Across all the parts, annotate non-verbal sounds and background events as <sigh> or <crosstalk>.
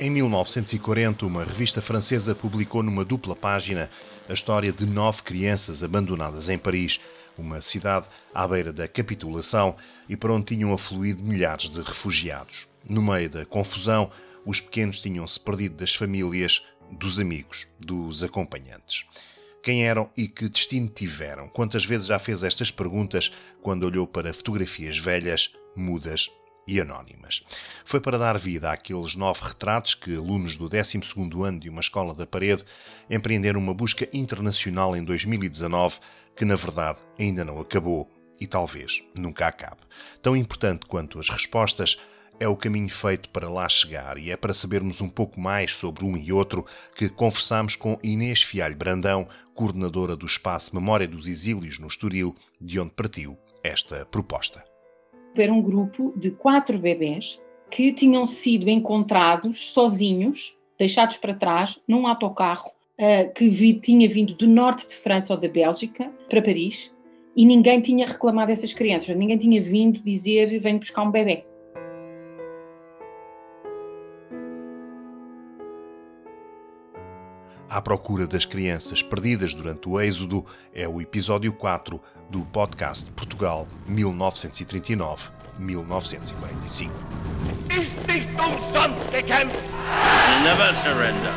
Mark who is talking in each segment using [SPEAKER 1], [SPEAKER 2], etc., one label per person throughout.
[SPEAKER 1] Em 1940, uma revista francesa publicou numa dupla página a história de nove crianças abandonadas em Paris, uma cidade à beira da capitulação e para onde tinham afluído milhares de refugiados. No meio da confusão, os pequenos tinham-se perdido das famílias, dos amigos, dos acompanhantes. Quem eram e que destino tiveram? Quantas vezes já fez estas perguntas quando olhou para fotografias velhas, mudas e anónimas. Foi para dar vida àqueles nove retratos que alunos do 12 ano de uma escola da parede empreenderam uma busca internacional em 2019 que, na verdade, ainda não acabou e talvez nunca acabe. Tão importante quanto as respostas é o caminho feito para lá chegar e é para sabermos um pouco mais sobre um e outro que conversamos com Inês Fialho Brandão, coordenadora do espaço Memória dos Exílios no Estoril, de onde partiu esta proposta
[SPEAKER 2] era um grupo de quatro bebés que tinham sido encontrados sozinhos, deixados para trás, num autocarro uh, que vi, tinha vindo do norte de França ou da Bélgica para Paris e ninguém tinha reclamado essas crianças, ninguém tinha vindo dizer venho buscar um bebê.
[SPEAKER 1] À procura das crianças perdidas durante o Êxodo é o episódio 4 do podcast Portugal 1939-1945.
[SPEAKER 3] Never surrender.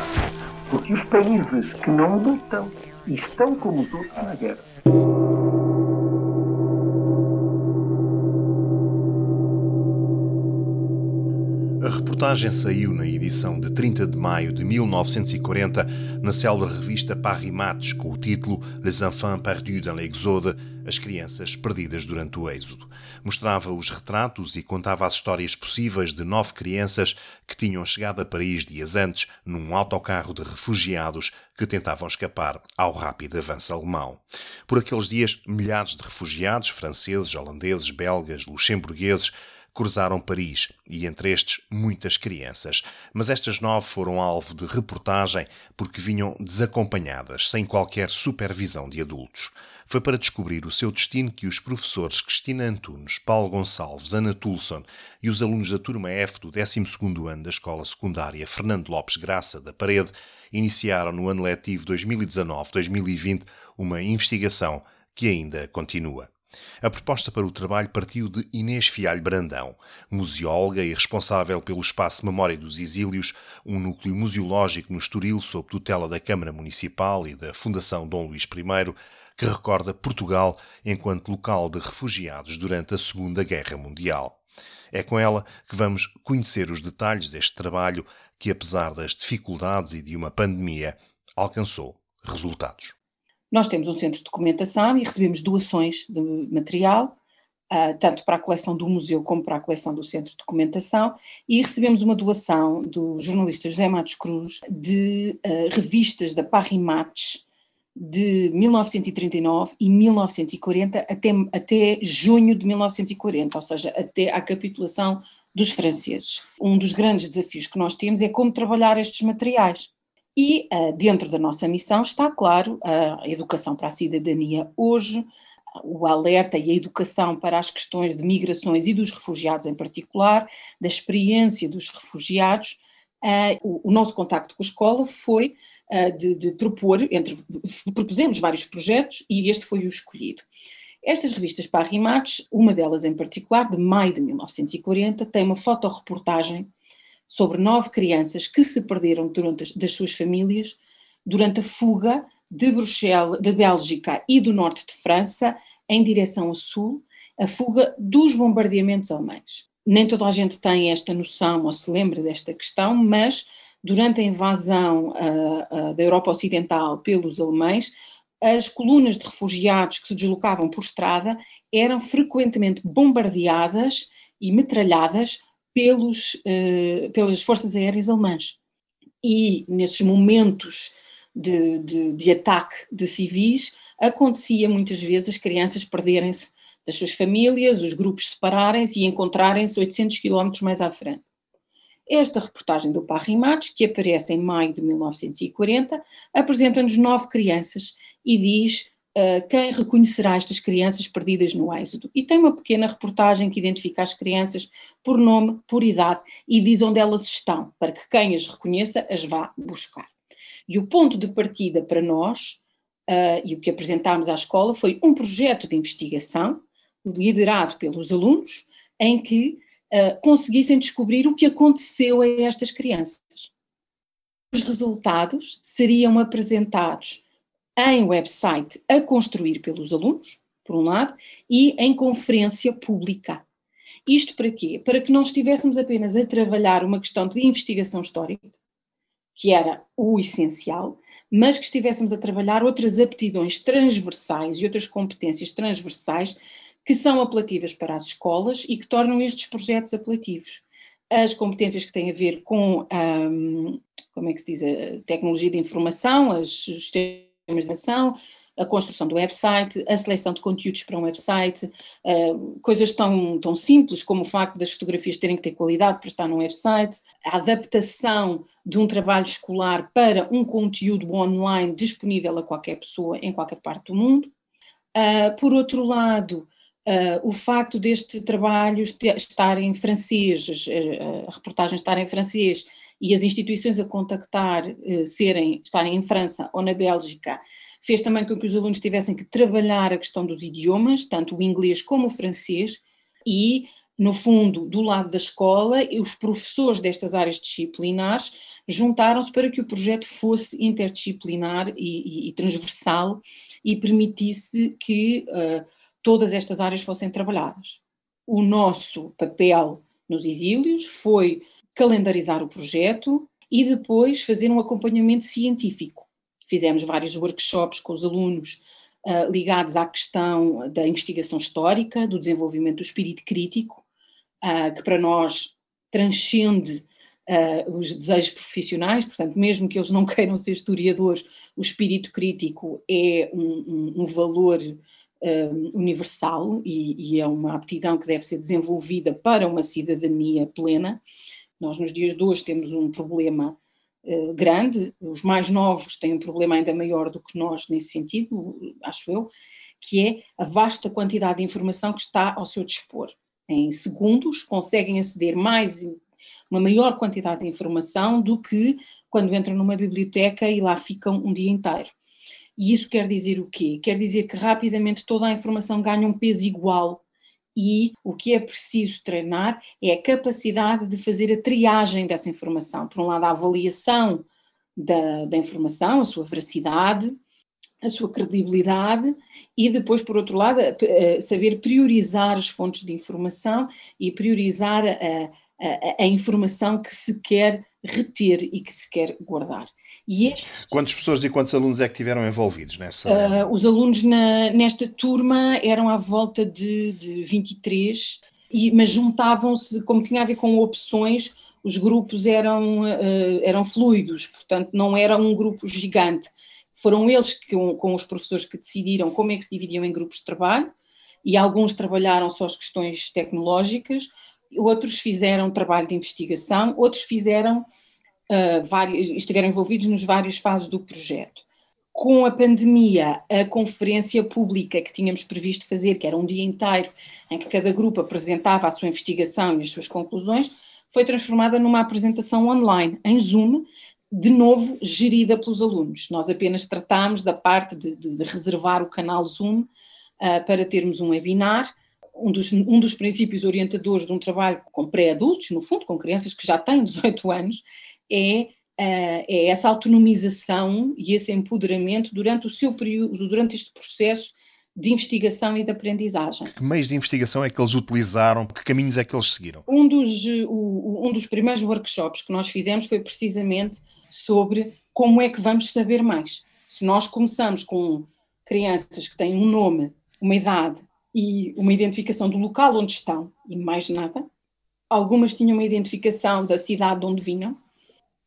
[SPEAKER 4] Porque os países que não lutam estão como os outros na guerra.
[SPEAKER 1] Reportagem saiu na edição de 30 de maio de 1940 na célebre revista Paris Match com o título Les Enfants Perdus dans l'Exode As Crianças Perdidas durante o Êxodo. Mostrava os retratos e contava as histórias possíveis de nove crianças que tinham chegado a Paris dias antes num autocarro de refugiados que tentavam escapar ao rápido avanço alemão. Por aqueles dias, milhares de refugiados franceses, holandeses, belgas, luxemburgueses cruzaram Paris e entre estes muitas crianças. Mas estas nove foram alvo de reportagem porque vinham desacompanhadas, sem qualquer supervisão de adultos. Foi para descobrir o seu destino que os professores Cristina Antunes, Paulo Gonçalves, Ana Tulson e os alunos da turma F do 12º ano da Escola Secundária Fernando Lopes Graça da Parede iniciaram no ano letivo 2019-2020 uma investigação que ainda continua. A proposta para o trabalho partiu de Inês Fialho Brandão, museóloga e responsável pelo Espaço Memória dos Exílios, um núcleo museológico no Estoril sob tutela da Câmara Municipal e da Fundação Dom Luís I, que recorda Portugal enquanto local de refugiados durante a Segunda Guerra Mundial. É com ela que vamos conhecer os detalhes deste trabalho que, apesar das dificuldades e de uma pandemia, alcançou resultados.
[SPEAKER 2] Nós temos um centro de documentação e recebemos doações de material, uh, tanto para a coleção do museu como para a coleção do centro de documentação, e recebemos uma doação do jornalista José Matos Cruz de uh, revistas da Paris Match de 1939 e 1940 até, até junho de 1940, ou seja, até à capitulação dos franceses. Um dos grandes desafios que nós temos é como trabalhar estes materiais. E uh, dentro da nossa missão está, claro, a educação para a cidadania hoje, o alerta e a educação para as questões de migrações e dos refugiados em particular, da experiência dos refugiados. Uh, o, nosso contacto com a escola foi uh, de, de, propor, entre, propusemos vários projetos e este foi o escolhido. Estas revistas para Rimates, uma delas em particular, de maio de 1940, tem uma fotoreportagem sobre nove crianças que se perderam durante as, das suas famílias durante a fuga de Bruxelas, da Bélgica e do norte de França em direção ao sul, a fuga dos bombardeamentos alemães. Nem toda a gente tem esta noção ou se lembra desta questão, mas durante a invasão uh, uh, da Europa Ocidental pelos alemães, as colunas de refugiados que se deslocavam por estrada eram frequentemente bombardeadas e metralhadas pelos, uh, pelas forças aéreas alemãs. E nesses momentos de, de, de, ataque de civis, acontecia muitas vezes as crianças perderem-se das suas famílias, os grupos separarem-se e encontrarem-se 800 quilómetros mais à frente. Esta reportagem do Parrimates, que aparece em maio de 1940, apresenta-nos nove crianças e diz uh, quem reconhecerá estas crianças perdidas no êxodo. E tem uma pequena reportagem que identifica as crianças por nome, por idade e diz onde elas estão, para que quem as reconheça as vá buscar. E o ponto de partida para nós, uh, e o que apresentámos à escola, foi um projeto de investigação liderado pelos alunos, em que uh, conseguissem descobrir o que aconteceu a estas crianças. Os resultados seriam apresentados em website a construir pelos alunos, por um lado, e em conferência pública. Isto para quê? Para que não estivéssemos apenas a trabalhar uma questão de investigação histórica, que era o essencial, mas que estivéssemos a trabalhar outras aptidões transversais e outras competências transversais que são apelativas para as escolas e que tornam estes projetos apelativos. As competências que têm a ver com, um, como é que se diz, a tecnologia de informação, as a construção do website, a seleção de conteúdos para um website, uh, coisas tão, tão simples como o facto das fotografias terem que ter qualidade para estar num website, a adaptação de um trabalho escolar para um conteúdo online disponível a qualquer pessoa em qualquer parte do mundo. Uh, por outro lado, Uh, o facto deste trabalho estar em francês, a reportagem estar em francês e as instituições a contactar uh, serem, estarem em França ou na Bélgica, fez também com que os alunos tivessem que trabalhar a questão dos idiomas, tanto o inglês como o francês, e, no fundo, do lado da escola, os professores destas áreas disciplinares juntaram-se para que o projeto fosse interdisciplinar e, e, e transversal e permitisse que. Uh, todas estas áreas fossem trabalhadas. O nosso papel nos exílios foi calendarizar o projeto e depois fazer um acompanhamento científico. Fizemos vários workshops com os alunos uh, ligados à questão da investigação histórica, do desenvolvimento do espírito crítico, uh, que para nós transcende uh, os desejos profissionais, portanto, mesmo que eles não <laughs> queiram ser historiadores, o espírito crítico é um, um, um valor universal e, e, é uma aptidão que deve ser desenvolvida para uma cidadania plena. Nós, nos dias de hoje, temos um problema uh, grande, os mais novos têm um problema ainda maior do que nós nesse sentido, acho eu, que é a vasta quantidade de informação que está ao seu dispor. Em segundos, conseguem aceder mais uma maior quantidade de informação do que quando entram numa biblioteca e lá ficam um dia inteiro. E isso quer dizer o quê? Quer dizer que rapidamente toda a informação ganha um peso igual e o que é preciso treinar é a capacidade de fazer a triagem dessa informação. Por um lado, a avaliação da, da informação, a sua veracidade, a sua credibilidade e depois, por outro lado, saber priorizar as fontes de informação e priorizar a, a, a informação que se quer reter e que se quer guardar.
[SPEAKER 1] E estes, Quantas pessoas e quantos alunos é que tiveram envolvidos nessa?
[SPEAKER 2] Uh, os alunos na, nesta turma eram à volta de, de 23, e, mas juntavam-se, como tinha a ver com opções, os grupos eram, uh, eram fluidos, portanto não era um grupo gigante. Foram eles que, com os professores que decidiram como é que se dividiam em grupos de trabalho, e alguns trabalharam só as questões tecnológicas, outros fizeram trabalho de investigação, outros fizeram uh, vários, estiveram envolvidos nos várias fases do projeto. Com a pandemia, a conferência pública que tínhamos previsto fazer, que era um dia inteiro, em que cada grupo apresentava a sua investigação e as suas conclusões, foi transformada numa apresentação online, em Zoom, de novo gerida pelos alunos. Nós apenas tratámos da parte de, de, de reservar o canal Zoom uh, para termos um webinar. Um dos, um dos princípios orientadores de um trabalho com pré-adultos, no fundo, com crianças que já têm 18 anos, é, uh, é essa autonomização e esse empoderamento durante o seu período, durante este processo de investigação e de aprendizagem.
[SPEAKER 1] Que meios de investigação é que eles utilizaram? Que caminhos é que eles seguiram?
[SPEAKER 2] Um dos, o, um dos primeiros workshops que nós fizemos foi precisamente sobre como é que vamos saber mais. Se nós começamos com crianças que têm um nome, uma idade e uma identificação do local onde estão e mais nada, algumas tinham uma identificação da cidade de onde vinham,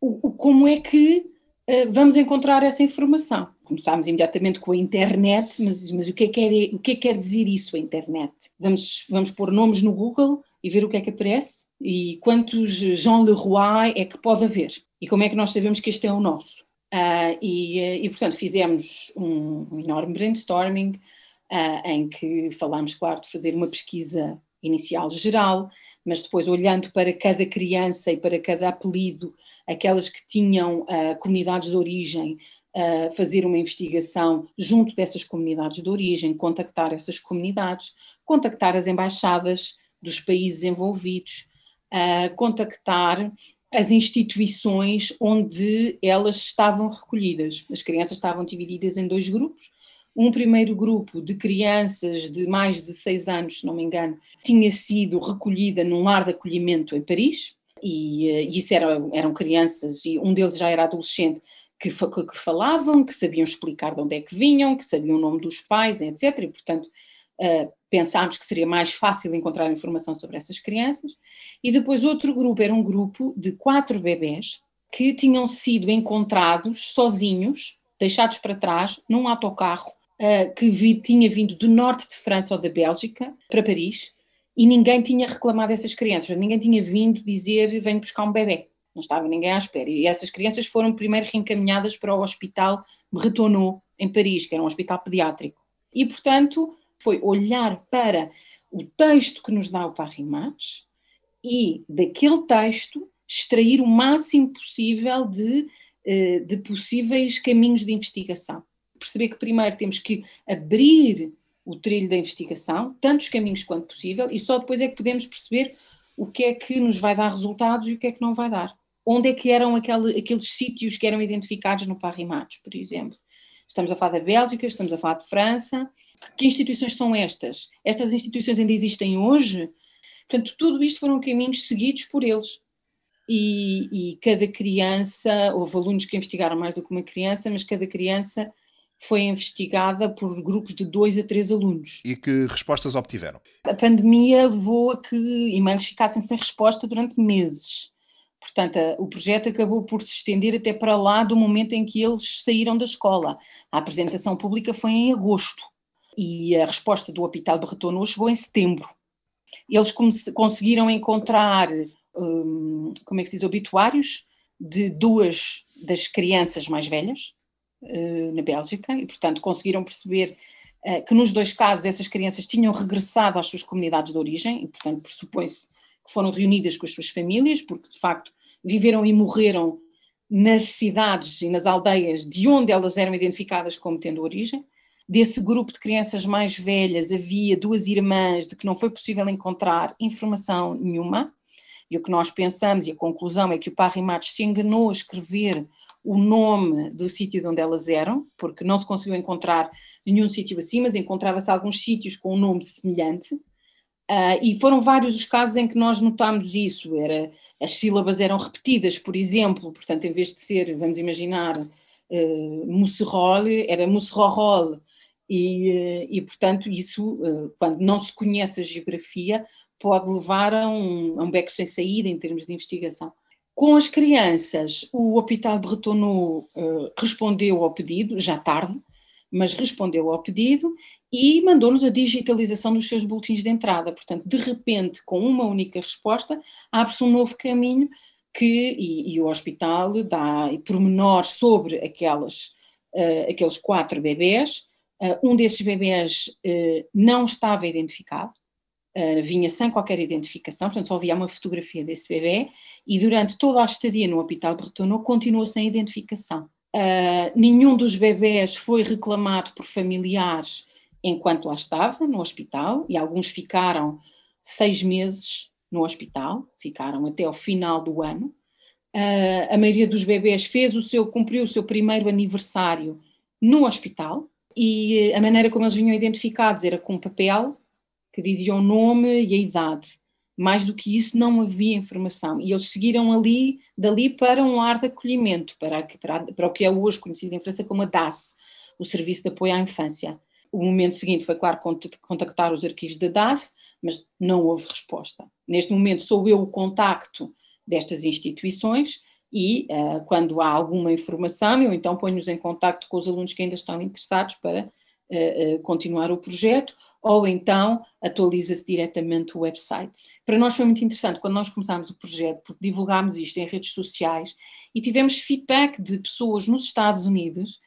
[SPEAKER 2] o, como é que uh, vamos encontrar essa informação? Começámos imediatamente com a internet, mas, mas o, que é que é, o que é que quer dizer isso, a internet? Vamos, vamos pôr nomes no Google e ver o que é que aparece? E quantos Jean Leroy é que pode haver? E como é que nós sabemos que este é o nosso? Uh, e, e, portanto, fizemos um, um enorme brainstorming uh, em que falámos, claro, de fazer uma pesquisa inicial geral, mas depois olhando para cada criança e para cada apelido, aquelas que tinham uh, comunidades de origem, uh, fazer uma investigação junto dessas comunidades de origem, contactar essas comunidades, contactar as embaixadas dos países envolvidos, uh, contactar as instituições onde elas estavam recolhidas. As crianças estavam divididas em dois grupos, um primeiro grupo de crianças de mais de seis anos, se não me engano, tinha sido recolhida num lar de acolhimento em Paris, e, eh, e isso era, eram crianças, e um deles já era adolescente, que, que, falavam, que sabiam explicar de onde é que vinham, que sabiam o nome dos pais, etc. E, portanto, uh, pensámos que seria mais fácil encontrar informação sobre essas crianças. E depois outro grupo era um grupo de quatro bebés que tinham sido encontrados sozinhos, deixados para trás, num autocarro uh, que vi, tinha vindo do norte de França ou da Bélgica para Paris e ninguém tinha reclamado essas crianças, ninguém tinha vindo dizer venho buscar um bebê, não estava ninguém à espera. E essas crianças foram primeiro reencaminhadas para o hospital Bretonneau, em Paris, que era um hospital pediátrico. E, portanto, foi olhar para o texto que nos dá o Parrimates e, daquele texto, extrair o máximo possível de, eh, de possíveis caminhos de investigação perceber que primeiro temos que abrir o trilho da investigação, tantos caminhos quanto possível, e só depois é que podemos perceber o que é que nos vai dar resultados e o que é que não vai dar. Onde é que eram aquele, aqueles sítios que eram identificados no Parrimatos, por exemplo? Estamos a falar da Bélgica, estamos a falar de França. Que instituições são estas? Estas instituições ainda existem hoje? Portanto, tudo isto foram caminhos seguidos por eles. E, e cada criança, houve alunos que investigaram mais do que uma criança, mas cada criança foi investigada por grupos de dois a três alunos.
[SPEAKER 1] E que respostas obtiveram?
[SPEAKER 2] A pandemia levou a que e-mails ficassem sem resposta durante meses. Portanto, o projeto acabou por se estender até para lá do momento em que eles saíram da escola. A apresentação pública foi em agosto e a resposta do Hospital Barreton chegou em setembro. Eles conseguiram encontrar, hum, como é que se diz, obituários de duas das crianças mais velhas, na Bélgica e, portanto, conseguiram perceber uh, que nos dois casos essas crianças tinham regressado às suas comunidades de origem e, portanto, pressupõe-se que foram reunidas com as suas famílias, porque de facto viveram e morreram nas cidades e nas aldeias de onde elas eram identificadas como tendo origem. Desse grupo de crianças mais velhas havia duas irmãs de que não foi possível encontrar informação nenhuma, e o que nós pensamos, e a conclusão é que o Parry Matos se enganou a escrever o nome do sítio de onde elas eram, porque não se conseguiu encontrar nenhum sítio assim, mas encontrava-se alguns sítios com um nome semelhante. Uh, e foram vários os casos em que nós notámos isso. Era, as sílabas eram repetidas, por exemplo, portanto, em vez de ser, vamos imaginar, uh, Musserol, era Musserol. E, e, portanto, isso, uh, quando não se conhece a geografia, pode levar a um, a um beco sem saída em termos de investigação. Com as crianças, o Hospital Bretonneau uh, respondeu ao pedido, já tarde, mas respondeu ao pedido e mandou-nos a digitalização dos seus boletins de entrada. Portanto, de repente, com uma única resposta, abre-se um novo caminho que, e, e o hospital dá pormenores sobre aquelas, uh, aqueles quatro bebés. Uh, um desses bebés uh, não estava identificado, uh, vinha sem qualquer identificação, portanto só havia uma fotografia desse bebê, e durante toda a estadia no Hospital Bretonneau continuou sem identificação. Uh, nenhum dos bebés foi reclamado por familiares enquanto lá estava, no hospital, e alguns ficaram seis meses no hospital, ficaram até ao final do ano. Uh, a maioria dos bebés fez o seu, cumpriu o seu primeiro aniversário no hospital, e a maneira como eles vinham identificados era com papel que dizia o nome e a idade. Mais do que isso, não havia informação. E eles seguiram ali, dali para um lar de acolhimento, para, para, para o que é hoje conhecido em França como a DAS, o Serviço de Apoio à Infância. O momento seguinte foi, claro, contactar os arquivos da DAS, mas não houve resposta. Neste momento sou eu o contacto destas instituições e uh, quando há alguma informação, eu então ponho-os em contacto com os alunos que ainda estão interessados para uh, continuar o projeto, ou então atualiza-se diretamente o website. Para nós foi muito interessante quando nós começámos o projeto, porque divulgámos isto em redes sociais e tivemos feedback de pessoas nos Estados Unidos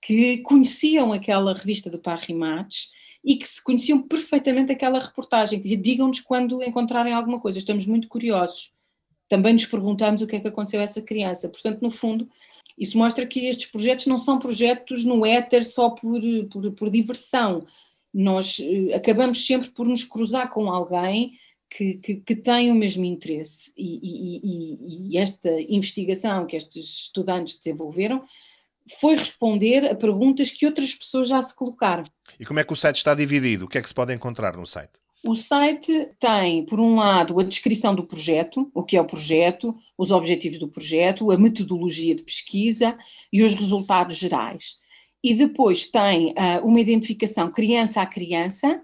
[SPEAKER 2] que conheciam aquela revista do Parry Match e que se conheciam perfeitamente aquela reportagem, que dizia, digam-nos quando encontrarem alguma coisa, estamos muito curiosos. Também nos perguntamos o que é que aconteceu a essa criança. Portanto, no fundo, isso mostra que estes projetos não são projetos no éter só por, por, por diversão. Nós uh, acabamos sempre por nos cruzar com alguém que, que, que tem o mesmo interesse. E, e, e, e esta investigação que estes estudantes desenvolveram foi responder a perguntas que outras pessoas já se colocaram.
[SPEAKER 1] E como é que o site está dividido? O que é que se pode encontrar no site?
[SPEAKER 2] O site tem, por um lado, a descrição do projeto, o que é o projeto, os objetivos do projeto, a metodologia de pesquisa e os resultados gerais. E depois tem uh, uma identificação criança a criança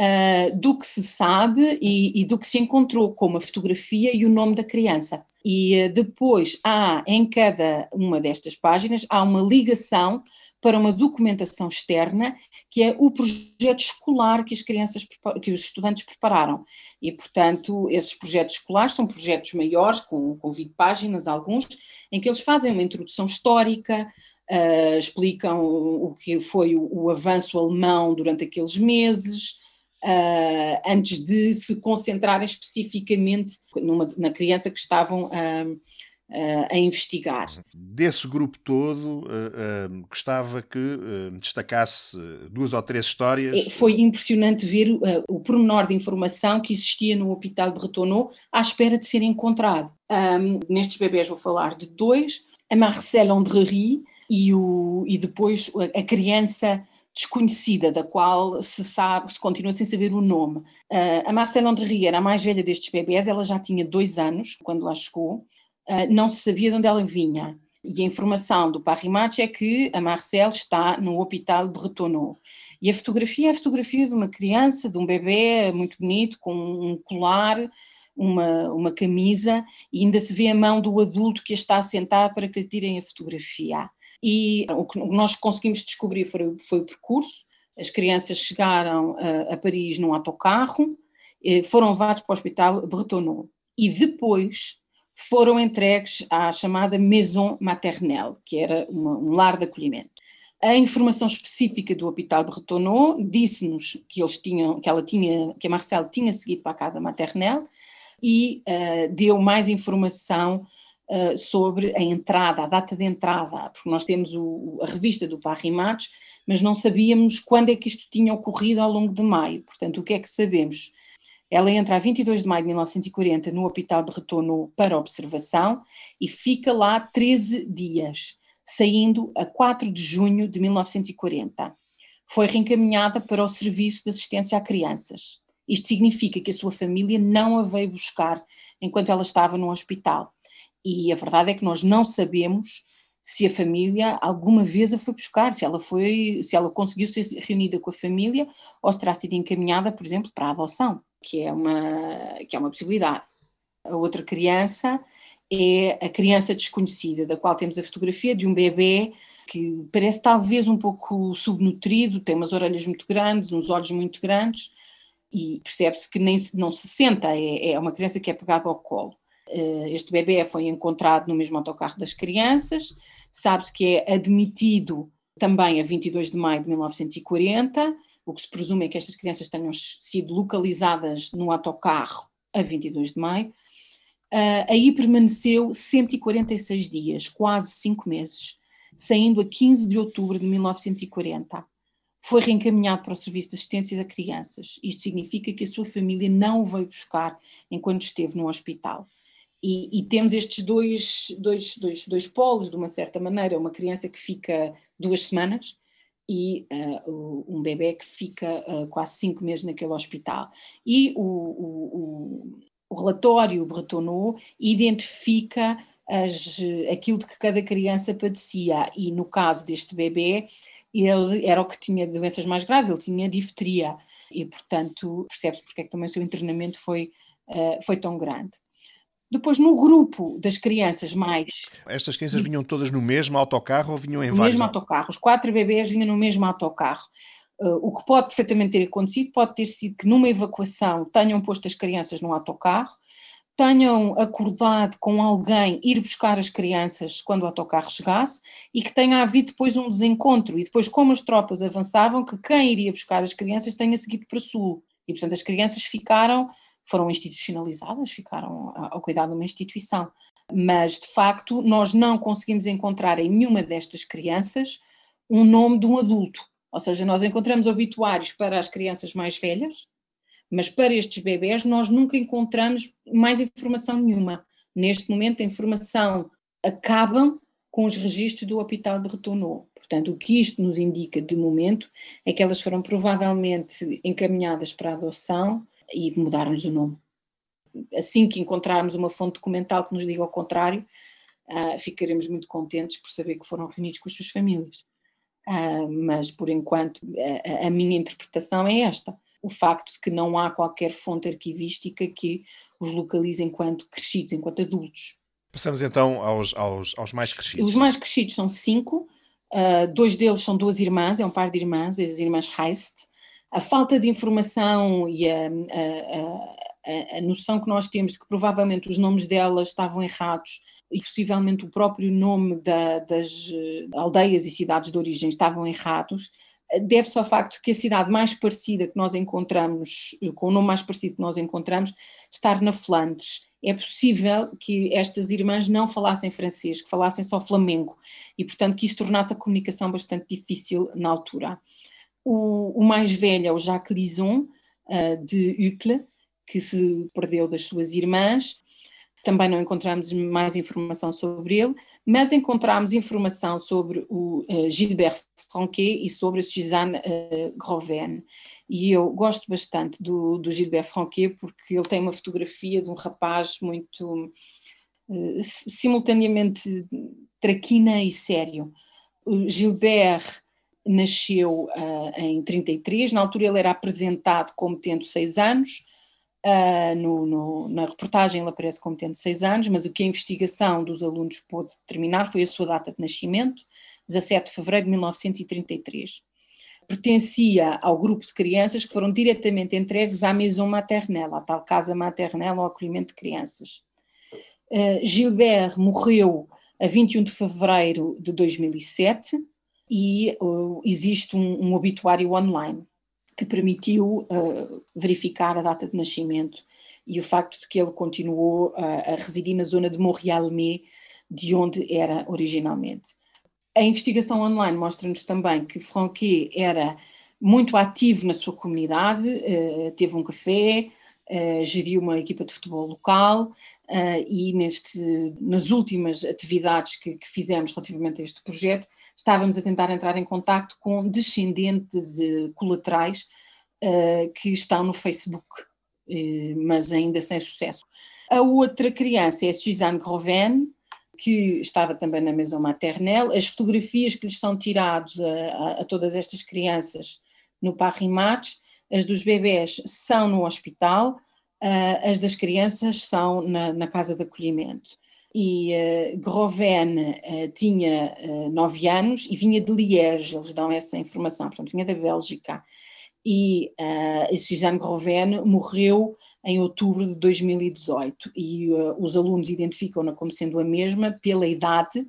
[SPEAKER 2] uh, do que se sabe e, e, do que se encontrou, como a fotografia e o nome da criança. E uh, depois há, em cada uma destas páginas, há uma ligação para uma documentação externa, que é o projeto escolar que as crianças, que os estudantes prepararam. E, portanto, esses projetos escolares são projetos maiores, com, com 20 páginas, alguns, em que eles fazem uma introdução histórica, uh, explicam o, o que foi o, o, avanço alemão durante aqueles meses, uh, antes de se concentrarem especificamente numa, na criança que estavam Uh, a investigar.
[SPEAKER 1] Desse grupo todo, uh, uh, gostava que destacasse duas ou três histórias.
[SPEAKER 2] É, foi impressionante ver o pormenor de informação que existia no Hospital de Retonneau à espera de ser encontrado. Nestes bebés vou falar de dois, a Marcelle Andrery e, o, e depois a criança desconhecida, da qual se sabe, se continua sem saber o nome. A Marcelle Andrery era a mais velha destes bebés, ela já tinha dois anos quando lá chegou, não se sabia de onde ela vinha. E a informação do Parrimatch é que a Marcelle está no Hospital Bretonneau. E a fotografia é a fotografia de uma criança, de um bebê muito bonito, com um colar, uma, uma camisa, e ainda se vê a mão do adulto que a está a sentar para que lhe tirem a fotografia. E o que nós conseguimos descobrir foi, foi o percurso. As crianças chegaram a, a Paris num autocarro, eh, foram levados para o hospital Bretonneau e depois foram entregues à chamada Maison Maternelle, que era uma, um lar de acolhimento. A informação específica do Hospital Bretonneau disse-nos que eles tinham, que ela tinha, que a Marcel tinha seguido para a casa maternelle e uh, deu mais informação uh, sobre a entrada, a data de entrada, porque nós temos o, a revista do Parrimates, mas não sabíamos quando é que isto tinha ocorrido ao longo de maio. Portanto, o que é que sabemos? Ela entra a 22 de maio de 1940 no Hospital de Retorno para observação e fica lá 13 dias, saindo a 4 de junho de 1940. Foi reencaminhada para o Serviço de Assistência a Crianças. Isto significa que a sua família não a veio buscar enquanto ela estava no hospital. E a verdade é que nós não sabemos se a família alguma vez a foi buscar, se ela foi, se ela conseguiu ser reunida com a família ou se terá sido encaminhada, por exemplo, para a adoção que é uma, que é uma possibilidade. A outra criança é a criança desconhecida, da qual temos a fotografia de um bebê que parece talvez um pouco subnutrido, tem umas orelhas muito grandes, uns olhos muito grandes, e percebe-se que nem não se senta, é, é uma criança que é pegada ao colo. Eh, este bebê foi encontrado no mesmo autocarro das crianças, sabe-se que é admitido também a 22 de maio de 1940, o que se presume é que estas crianças tenham sido localizadas no autocarro a 22 de maio. Uh, aí permaneceu 146 dias, quase cinco meses, saindo a 15 de outubro de 1940. Foi reencaminhado para o Serviço de Assistência a Crianças. Isto significa que a sua família não o veio buscar enquanto esteve no hospital. E, e, temos estes dois, dois, dois, dois polos, de uma certa maneira, uma criança que fica duas semanas e uh, um bebê que fica uh, quase cinco meses naquele hospital. E o, o, o relatório Bretonneau identifica as, aquilo de que cada criança padecia, e no caso deste bebê, ele era o que tinha doenças mais graves, ele tinha difteria, e portanto percebe-se porque é que também o seu internamento foi, uh, foi tão grande. Depois, no grupo das crianças mais.
[SPEAKER 1] Estas crianças vinham todas no mesmo autocarro ou vinham em
[SPEAKER 2] no
[SPEAKER 1] vários?
[SPEAKER 2] No mesmo autocarro. Os quatro bebês vinham no mesmo autocarro. Uh, o que pode perfeitamente ter acontecido pode ter sido que numa evacuação tenham posto as crianças no autocarro, tenham acordado com alguém ir buscar as crianças quando o autocarro chegasse e que tenha havido depois um desencontro e depois como as tropas avançavam que quem iria buscar as crianças tenha seguido para sul e portanto as crianças ficaram, foram institucionalizadas, ficaram ao cuidado de uma instituição mas de facto nós não conseguimos encontrar em nenhuma destas crianças um nome de um adulto, ou seja, nós encontramos obituários para as crianças mais velhas, mas para estes bebés nós nunca encontramos mais informação nenhuma. Neste momento a informação acabam com os registros do Hospital de Retornou. Portanto, o que isto nos indica de momento é que elas foram provavelmente encaminhadas para a adoção e mudaram-lhes o nome. Assim que encontrarmos uma fonte documental que nos diga o contrário, uh, ficaremos muito contentes por saber que foram reunidos com as suas famílias. Uh, mas, por enquanto, a, a minha interpretação é esta o facto de que não há qualquer fonte arquivística que os localize enquanto crescidos, enquanto adultos.
[SPEAKER 1] Passamos então aos, aos, aos mais crescidos.
[SPEAKER 2] Os mais crescidos são cinco, uh, dois deles são duas irmãs, é um par de irmãs, as irmãs Heist. A falta de informação e a, a, a, a noção que nós temos de que provavelmente os nomes delas estavam errados e possivelmente o próprio nome da, das eh, aldeias e cidades de origem estavam errados, deve-se ao facto que a cidade mais parecida que nós encontramos, com o nome mais parecido que nós encontramos, estar na Flandres. É possível que estas irmãs não falassem francês, que falassem só flamengo, e portanto que isso tornasse a comunicação bastante difícil na altura. O, o mais velho é o Jacques Lison, uh, de Uccle, que se perdeu das suas irmãs, também não encontramos mais informação sobre ele, mas encontramos informação sobre o uh, Gilbert Franquet e sobre a Suzanne uh, Groven. E eu gosto bastante do, do, Gilbert Franquet porque ele tem uma fotografia de um rapaz muito uh, simultaneamente traquina e sério. O Gilbert nasceu em 33, na altura ele era apresentado como tendo seis anos, Uh, no, no, na reportagem ele aparece como tendo seis anos, mas o que a investigação dos alunos pôde determinar foi a sua data de nascimento, 17 de fevereiro de 1933. Pertencia ao grupo de crianças que foram diretamente entregues à maison maternelle, à tal casa maternelle ao acolhimento de crianças. Uh, Gilbert morreu a 21 de fevereiro de 2007 e uh, existe um, um obituário online que permitiu uh, verificar a data de nascimento e o facto de que ele continuou uh, a residir na zona de Montréal-Mé, de onde era originalmente. A investigação online mostra-nos também que Franquet era muito ativo na sua comunidade, uh, teve um café, uh, geriu uma equipa de futebol local uh, e neste, nas últimas atividades que, que, fizemos relativamente a este projeto, estávamos a tentar entrar em contato com descendentes uh, colaterais uh, que estão no Facebook, uh, mas ainda sem sucesso. A outra criança é Suzanne Groven, que estava também na maison maternelle. As fotografias que lhes são tiradas a, a, todas estas crianças no Parrimates, as dos bebés são no hospital, as das crianças são na, na casa de acolhimento e uh, Groven uh, tinha uh, nove anos e vinha de Liège, eles dão essa informação, portanto vinha da Bélgica. E uh, Suzanne Groven morreu em outubro de 2018 e os alunos identificam-na como sendo a mesma pela idade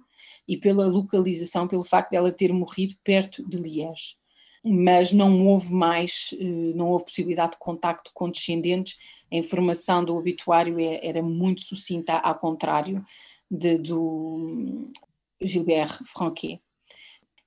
[SPEAKER 2] e pela localização, pelo facto de ela ter morrido perto de Liège. Mas não houve mais, não houve possibilidade de contacto com descendentes a informação do obituário é, era muito sucinta, ao contrário de, do Gilbert Franquet.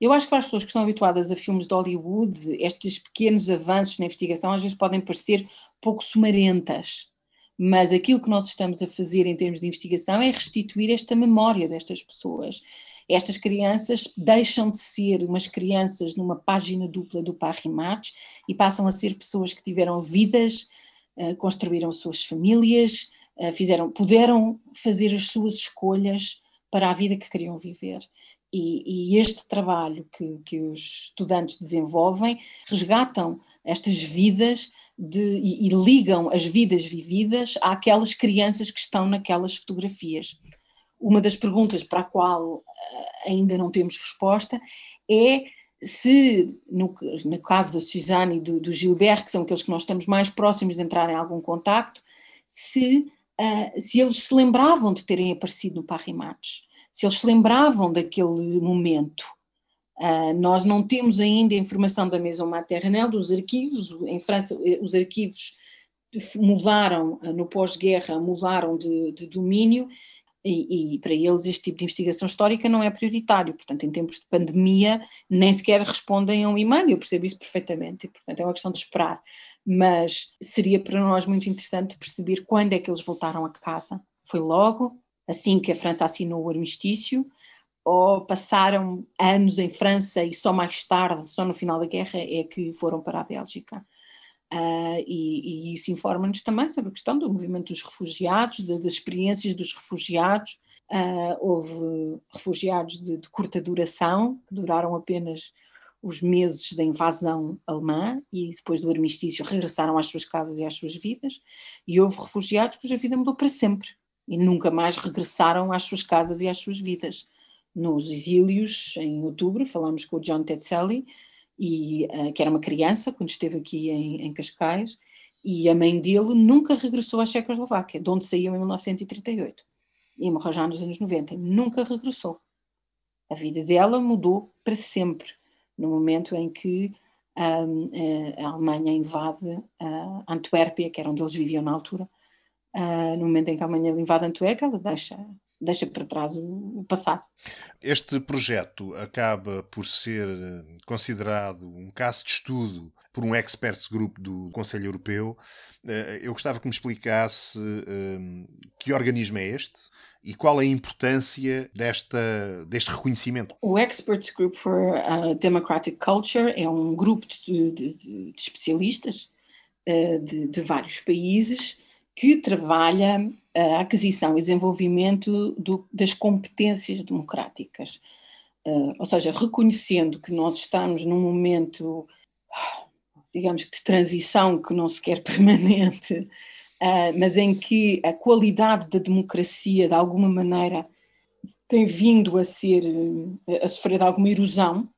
[SPEAKER 2] Eu acho que para as pessoas que estão habituadas a filmes de Hollywood, estes pequenos avanços na investigação às vezes podem parecer pouco sumarentas, mas aquilo que nós estamos a fazer em termos de investigação é restituir esta memória destas pessoas. Estas crianças deixam de ser umas crianças numa página dupla do Parrimates e passam a ser pessoas que tiveram vidas eh, construíram suas famílias, uh, fizeram, puderam fazer as suas escolhas para a vida que queriam viver. E, e este trabalho que, que, os estudantes desenvolvem resgatam estas vidas de, e, e ligam as vidas vividas àquelas crianças que estão naquelas fotografias. Uma das perguntas para a qual uh, ainda não temos resposta é Se, no, no caso da Suzanne e do, do, que são aqueles que nós estamos mais próximos de entrar em algum contacto, se, uh, se eles se lembravam de terem aparecido no Parrimates, se eles se lembravam daquele momento. Uh, nós não temos ainda a informação da Maison Maternelle, dos arquivos, em França eh, os arquivos mudaram, no pós-guerra, mudaram de, de domínio e, e, para eles este tipo de investigação histórica não é prioritário, portanto em tempos de pandemia nem sequer respondem a um e-mail, eu percebo isso perfeitamente, e, portanto é uma questão de esperar, mas seria para nós muito interessante perceber quando é que eles voltaram a casa, foi logo, assim que a França assinou o armistício, ou passaram anos em França e só mais tarde, só no final da guerra é que foram para a Bélgica. Uh, e, e, isso informa-nos também sobre a questão do movimento dos refugiados, de, das experiências dos refugiados. Uh, houve refugiados de, de, curta duração, que duraram apenas os meses da invasão alemã e depois do armistício regressaram às suas casas e às suas vidas, e houve refugiados cuja vida mudou para sempre e nunca mais regressaram às suas casas e às suas vidas. Nos exílios, em outubro, falámos com o John Tetzelli, e, uh, que era uma criança quando esteve aqui em, em, Cascais, e a mãe dele nunca regressou à Checoslováquia, de onde saiu em 1938, e morreu já nos anos 90, nunca regressou. A vida dela mudou para sempre, no momento em que um, eh, a Alemanha invade uh, Antuérpia, que era onde eles viviam na altura, uh, no momento em que a Alemanha invade Antuérpia, ela deixa deixa para trás o, passado.
[SPEAKER 1] Este projeto acaba por ser eh, considerado um caso de estudo por um experts group do Conselho Europeu. Eh, eu gostava que me explicasse eh, que organismo é este e qual a importância desta, deste reconhecimento.
[SPEAKER 2] O Experts Group for Democratic Culture é um grupo de, de, de especialistas de, de vários países que trabalha a aquisição e desenvolvimento do, das competências democráticas. Uh, ou seja, reconhecendo que nós estamos num momento, digamos que de transição que não se quer <laughs> permanente, uh, mas em que a qualidade da democracia, de alguma maneira, tem vindo a ser, a sofrer alguma erosão,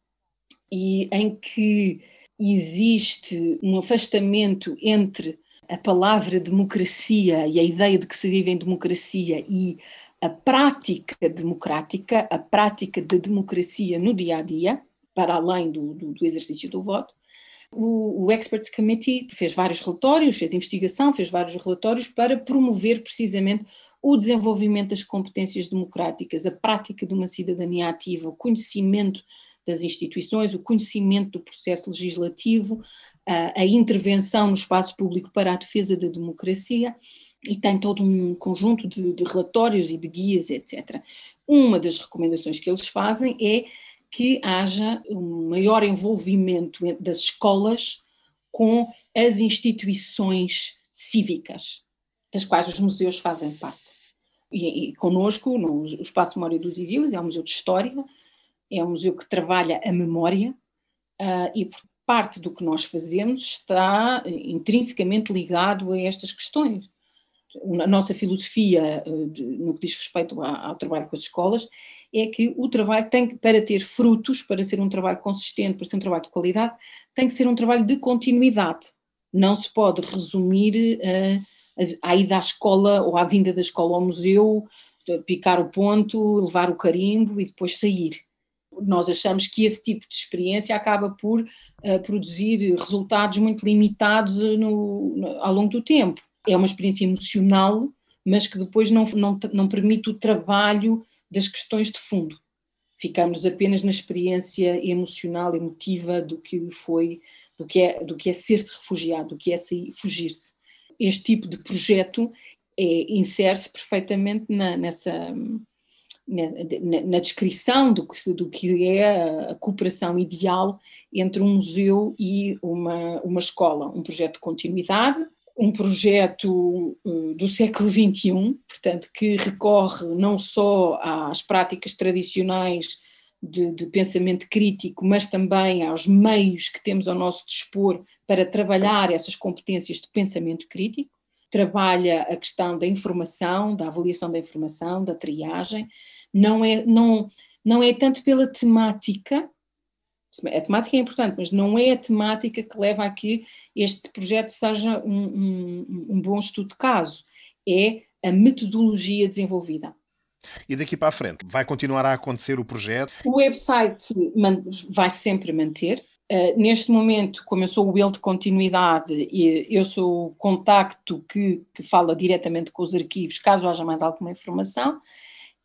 [SPEAKER 2] e em que existe um afastamento entre a palavra democracia e a ideia de que se vive em democracia e a prática democrática, a prática da democracia no dia a dia, para além do, do, do exercício do voto. O, o, Experts Committee fez vários relatórios, fez investigação, fez vários relatórios para promover precisamente o desenvolvimento das competências democráticas, a prática de uma cidadania ativa, o conhecimento das instituições, o conhecimento do processo legislativo, a, intervenção no espaço público para a defesa da democracia e tem todo um conjunto de, de relatórios e de guias, etc. Uma das recomendações que eles fazem é que haja um maior envolvimento das escolas com as instituições cívicas, das quais os museus fazem parte. E, e no Espaço Memória dos Exílios, é um museu de história, é um museu que trabalha a memória uh, e parte do que nós fazemos está intrinsecamente ligado a estas questões. A nossa filosofia, de, no que diz respeito ao trabalho com as escolas, é que o trabalho tem que, para ter frutos, para ser um trabalho consistente, para ser um trabalho de qualidade, tem que ser um trabalho de continuidade. Não se pode resumir a, a ida à escola ou à vinda da escola ao museu, picar o ponto, levar o carimbo e depois sair nós achamos que esse tipo de experiência acaba por uh, produzir resultados muito limitados no, no, ao longo do tempo. É uma experiência emocional, mas que depois não, não, não permite o trabalho das questões de fundo. Ficamos apenas na experiência emocional, emotiva do que foi, do que é, do que é ser-se refugiado, do que é fugir-se. Este tipo de projeto é, insere-se perfeitamente na, nessa na, na, descrição do que, do que é a cooperação ideal entre um museu e uma, uma escola, um projeto de continuidade, um projeto uh, do século XXI, portanto, que recorre não só às práticas tradicionais de, de, pensamento crítico, mas também aos meios que temos ao nosso dispor para trabalhar essas competências de pensamento crítico. Trabalha a questão da informação, da avaliação da informação, da triagem, não é, não, não é tanto pela temática, A temática é importante, mas não é a temática que leva a que este projeto seja um, um, um bom estudo de caso, é a metodologia desenvolvida.
[SPEAKER 1] E daqui para a frente, vai continuar a acontecer o projeto?
[SPEAKER 2] O website vai sempre manter. Uh, neste momento, como eu sou o ele de continuidade, eu sou o contacto que, que fala diretamente com os arquivos, caso haja mais alguma informação,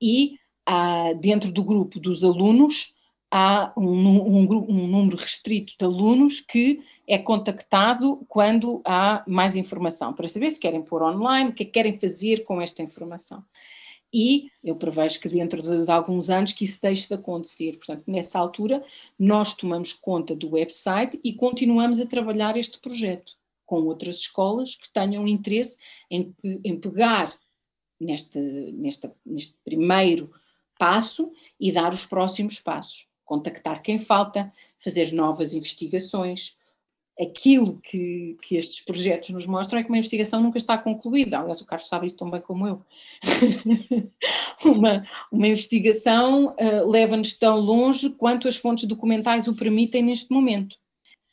[SPEAKER 2] e uh, dentro do grupo dos alunos, há um, um, um, número restrito de alunos que é contactado quando há mais informação, para saber se querem pôr online, o que é que querem fazer com esta informação e eu prevejo que dentro de, de, alguns anos que isso deixe de acontecer. Portanto, nessa altura, nós tomamos conta do website e continuamos a trabalhar este projeto com outras escolas que tenham interesse em, em pegar neste, neste, neste primeiro passo e dar os próximos passos. Contactar quem falta, fazer novas investigações, aquilo que, que estes projetos nos mostram é que uma investigação nunca está concluída. Aliás, o Carlos sabe isso tão bem como eu. <laughs> uma, uma investigação uh, leva-nos tão longe quanto as fontes documentais o permitem neste momento.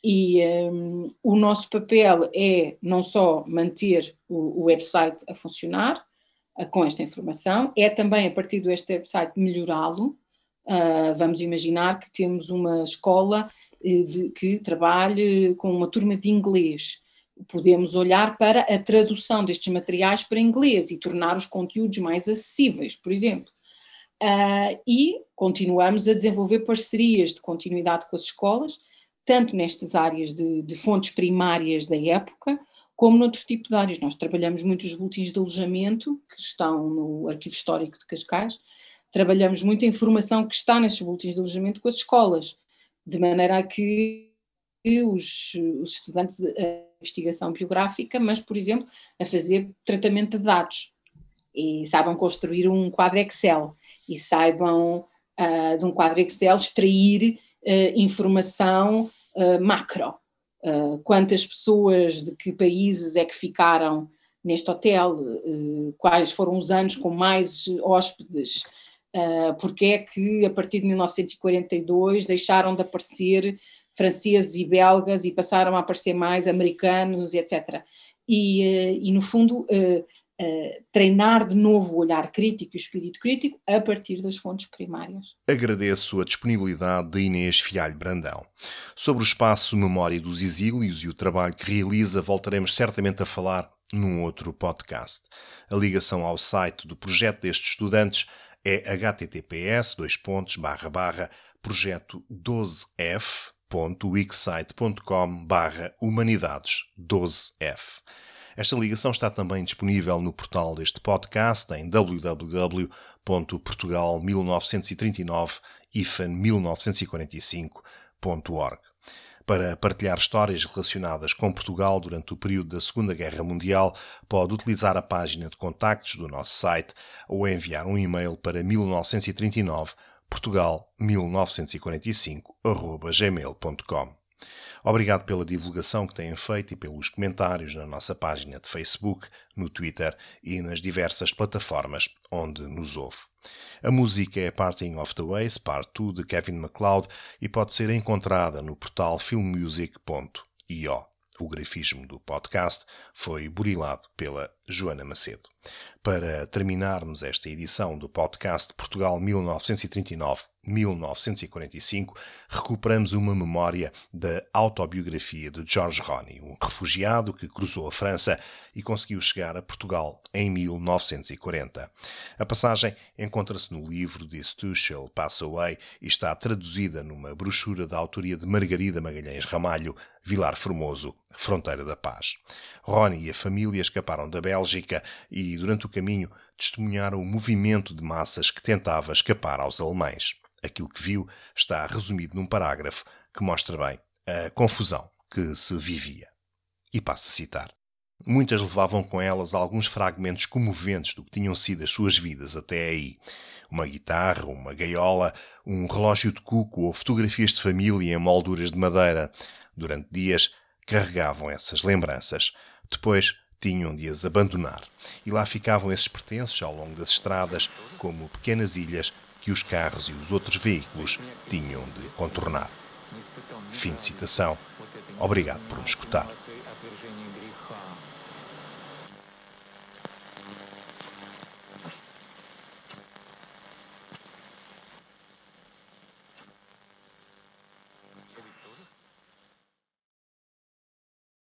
[SPEAKER 2] E um, eh, o nosso papel é não só manter o, o website a funcionar uh, com esta informação, é também a partir deste website melhorá-lo. Uh, vamos imaginar que temos uma escola eh, de, que trabalhe com uma turma de inglês. Podemos olhar para a tradução destes materiais para inglês e tornar os conteúdos mais acessíveis, por exemplo. Uh, e continuamos a desenvolver parcerias de continuidade com as escolas, tanto nestas áreas de, de fontes primárias da época, como noutro tipo de áreas. Nós trabalhamos muito os boletins de alojamento, que estão no Arquivo Histórico de Cascais, trabalhamos muito a informação que está nesses boletins de alojamento com as escolas, de maneira a que os, os estudantes a investigação biográfica, mas, por exemplo, a fazer tratamento de dados. E saibam construir um quadro Excel. E saibam uh, de um quadro Excel extrair uh, informação uh, macro. quantas pessoas de que países é que ficaram neste hotel, quais foram os anos com mais hóspedes, Uh, porque é que a partir de 1942 deixaram de aparecer franceses e belgas e passaram a aparecer mais americanos, etc. E, uh, e no fundo, uh, treinar de novo o olhar crítico e o espírito crítico a partir das fontes primárias.
[SPEAKER 1] Agradeço a disponibilidade de Inês Fialho Brandão. Sobre o espaço Memória dos Exílios e o trabalho que realiza, voltaremos certamente a falar num outro podcast. A ligação ao site do projeto destes estudantes é https dois pontos, barra, barra, projeto 12f.wixsite.com barra humanidades 12f. Esta ligação está também disponível no portal deste podcast em www.portugal1939-1945.org para partilhar histórias relacionadas com Portugal durante o período da Segunda Guerra Mundial, pode utilizar a página de contactos do nosso site ou enviar um e-mail para 1939 portugal 1945@gmail.com. Obrigado pela divulgação que têm feito e pelos comentários na nossa página de Facebook, no Twitter e nas diversas plataformas onde nos ouve. A música é Parting of the Ways, Part 2 de Kevin MacLeod e pode ser encontrada no portal filmmusic.io. O grafismo do podcast foi burilado pela Joana Macedo. Para terminarmos esta edição do podcast Portugal 1939 1945, recuperamos uma memória da autobiografia de George Roney, um refugiado que cruzou a França e conseguiu chegar a Portugal em 1940. A passagem encontra-se no livro Too Shall Pass Away e está traduzida numa brochura da autoria de Margarida Magalhães Ramalho, Vilar Formoso, Fronteira da Paz. Ronnie e a família escaparam da Bélgica e, durante o caminho, testemunharam o movimento de massas que tentava escapar aos alemães. Aquilo que viu está resumido num parágrafo que mostra bem a confusão que se vivia. E passo a citar. Muitas levavam com elas alguns fragmentos comoventes do que tinham sido as suas vidas até aí. Uma guitarra, uma gaiola, um relógio de cuco ou fotografias de família em molduras de madeira. Durante dias carregavam essas lembranças. Depois tinham de as abandonar. E lá ficavam esses pertences ao longo das estradas, como pequenas ilhas que os carros e os outros veículos tinham de contornar.
[SPEAKER 5] Fim de citação. Obrigado por me escutar.